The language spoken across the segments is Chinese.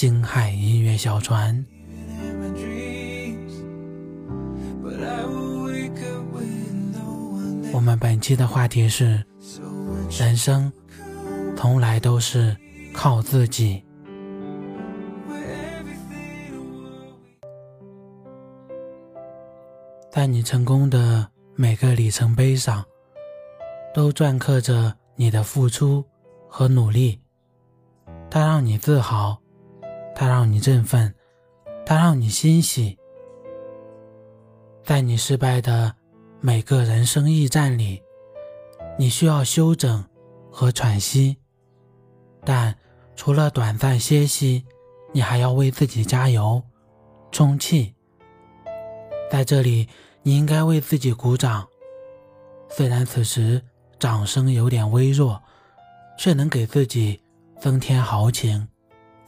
星海音乐小船。我们本期的话题是：人生从来都是靠自己。在你成功的每个里程碑上，都篆刻着你的付出和努力，它让你自豪。它让你振奋，它让你欣喜。在你失败的每个人生驿站里，你需要休整和喘息，但除了短暂歇息，你还要为自己加油、充气。在这里，你应该为自己鼓掌，虽然此时掌声有点微弱，却能给自己增添豪情。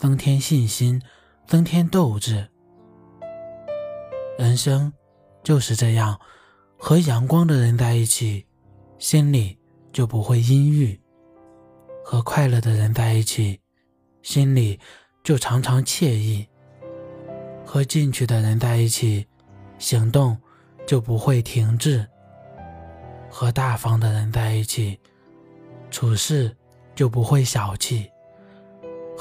增添信心，增添斗志。人生就是这样，和阳光的人在一起，心里就不会阴郁；和快乐的人在一起，心里就常常惬意；和进取的人在一起，行动就不会停滞；和大方的人在一起，处事就不会小气。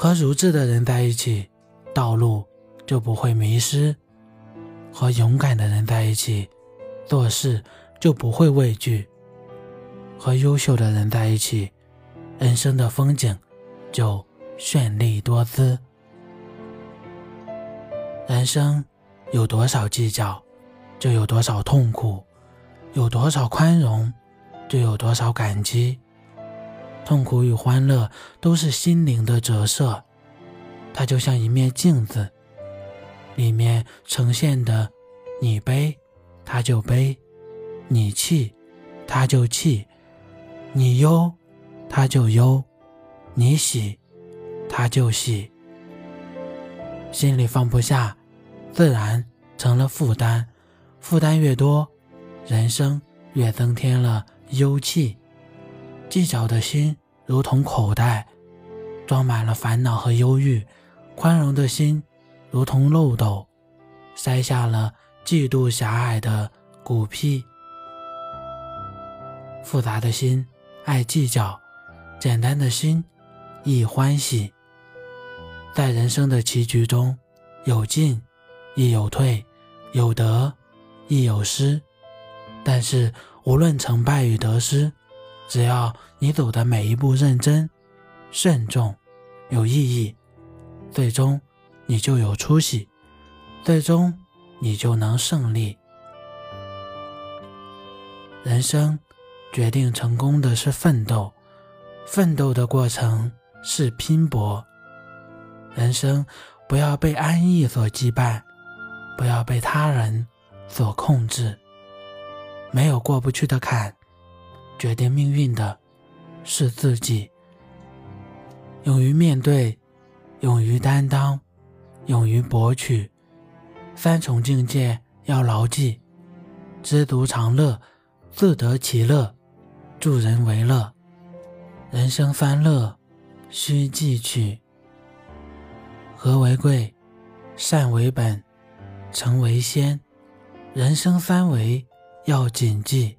和如智的人在一起，道路就不会迷失；和勇敢的人在一起，做事就不会畏惧；和优秀的人在一起，人生的风景就绚丽多姿。人生有多少计较，就有多少痛苦；有多少宽容，就有多少感激。痛苦与欢乐都是心灵的折射，它就像一面镜子，里面呈现的，你悲，它就悲；你气，它就气；你忧，它就忧；你喜，它就喜。心里放不下，自然成了负担，负担越多，人生越增添了忧气。计较的心如同口袋，装满了烦恼和忧郁；宽容的心如同漏斗，塞下了嫉妒狭隘的骨癖。复杂的心爱计较，简单的心易欢喜。在人生的棋局中，有进亦有退，有得亦有失。但是无论成败与得失。只要你走的每一步认真、慎重、有意义，最终你就有出息，最终你就能胜利。人生决定成功的是奋斗，奋斗的过程是拼搏。人生不要被安逸所羁绊，不要被他人所控制，没有过不去的坎。决定命运的是自己。勇于面对，勇于担当，勇于博取，三重境界要牢记：知足常乐，自得其乐，助人为乐。人生三乐须记取：和为贵，善为本，诚为先。人生三为要谨记。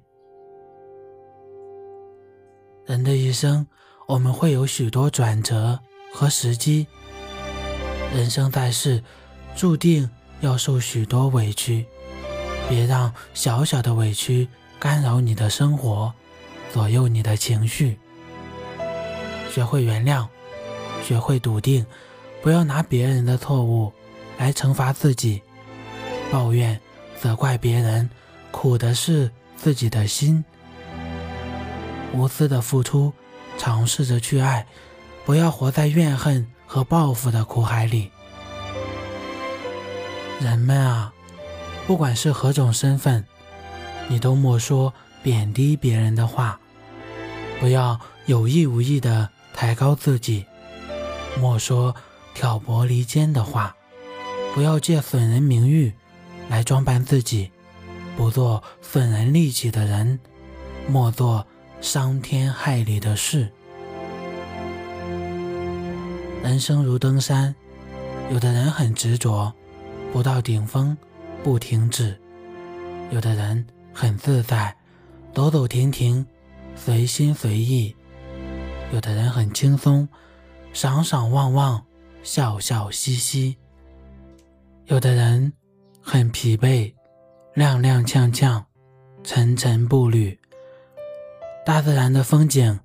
人的一生，我们会有许多转折和时机。人生在世，注定要受许多委屈。别让小小的委屈干扰你的生活，左右你的情绪。学会原谅，学会笃定，不要拿别人的错误来惩罚自己。抱怨、责怪别人，苦的是自己的心。无私的付出，尝试着去爱，不要活在怨恨和报复的苦海里。人们啊，不管是何种身份，你都莫说贬低别人的话，不要有意无意的抬高自己，莫说挑拨离间的话，不要借损人名誉来装扮自己，不做损人利己的人，莫做伤天害理的事。人生如登山，有的人很执着，不到顶峰不停止；有的人很自在，走走停停，随心随意；有的人很轻松，赏赏望望，笑笑嘻嘻；有的人很疲惫，踉踉跄跄，沉沉步履。大自然的风景，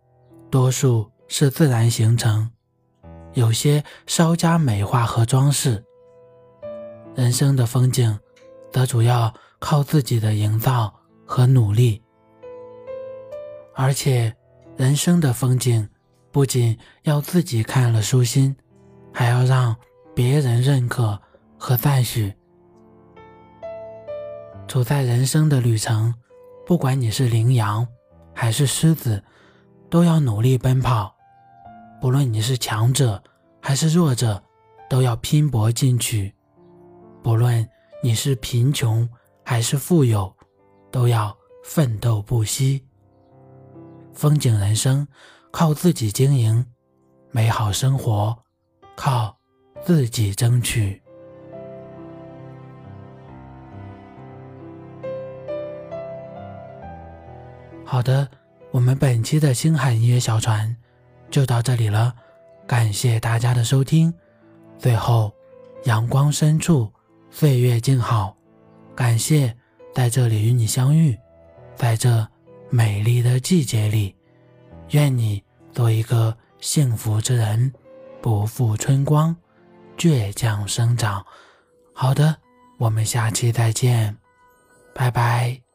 多数是自然形成。有些稍加美化和装饰，人生的风景，则主要靠自己的营造和努力。而且，人生的风景不仅要自己看了舒心，还要让别人认可和赞许。处在人生的旅程，不管你是羚羊还是狮子，都要努力奔跑。不论你是强者还是弱者，都要拼搏进取；不论你是贫穷还是富有，都要奋斗不息。风景人生靠自己经营，美好生活靠自己争取。好的，我们本期的星海音乐小船。就到这里了，感谢大家的收听。最后，阳光深处，岁月静好。感谢在这里与你相遇，在这美丽的季节里，愿你做一个幸福之人，不负春光，倔强生长。好的，我们下期再见，拜拜。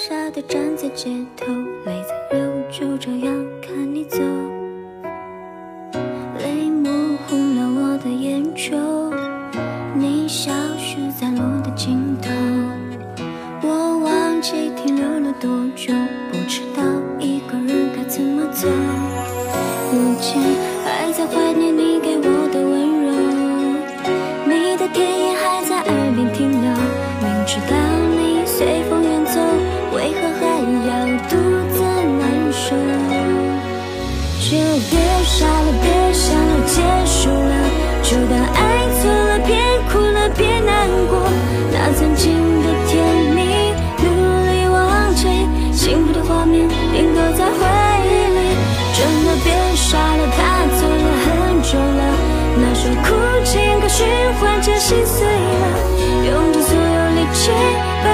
傻傻的站在街头泪在流就这样看你走。有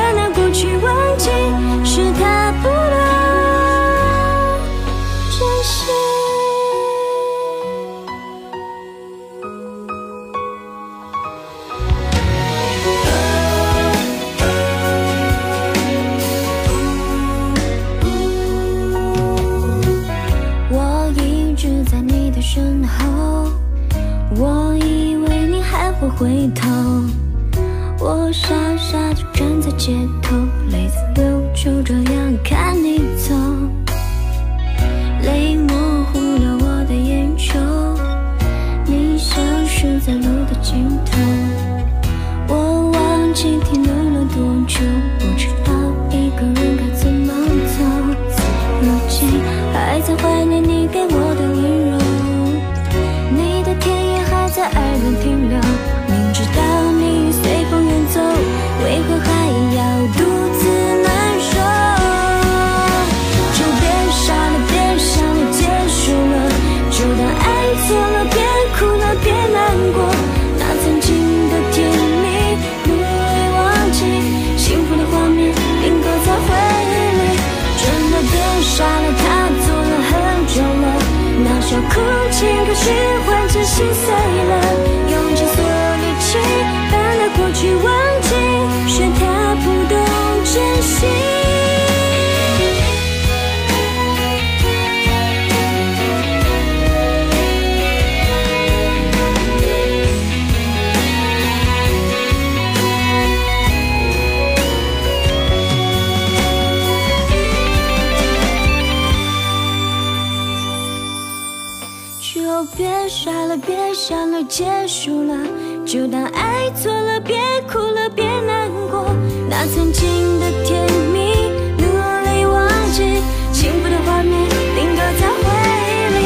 说哭泣歌循环着心碎了。那爱错了，别哭了，别难过，那曾经的甜蜜，努力忘记，幸福的画面定格在回忆里。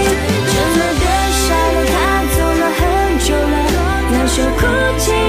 真的别傻了，他走了很久了，那首哭泣。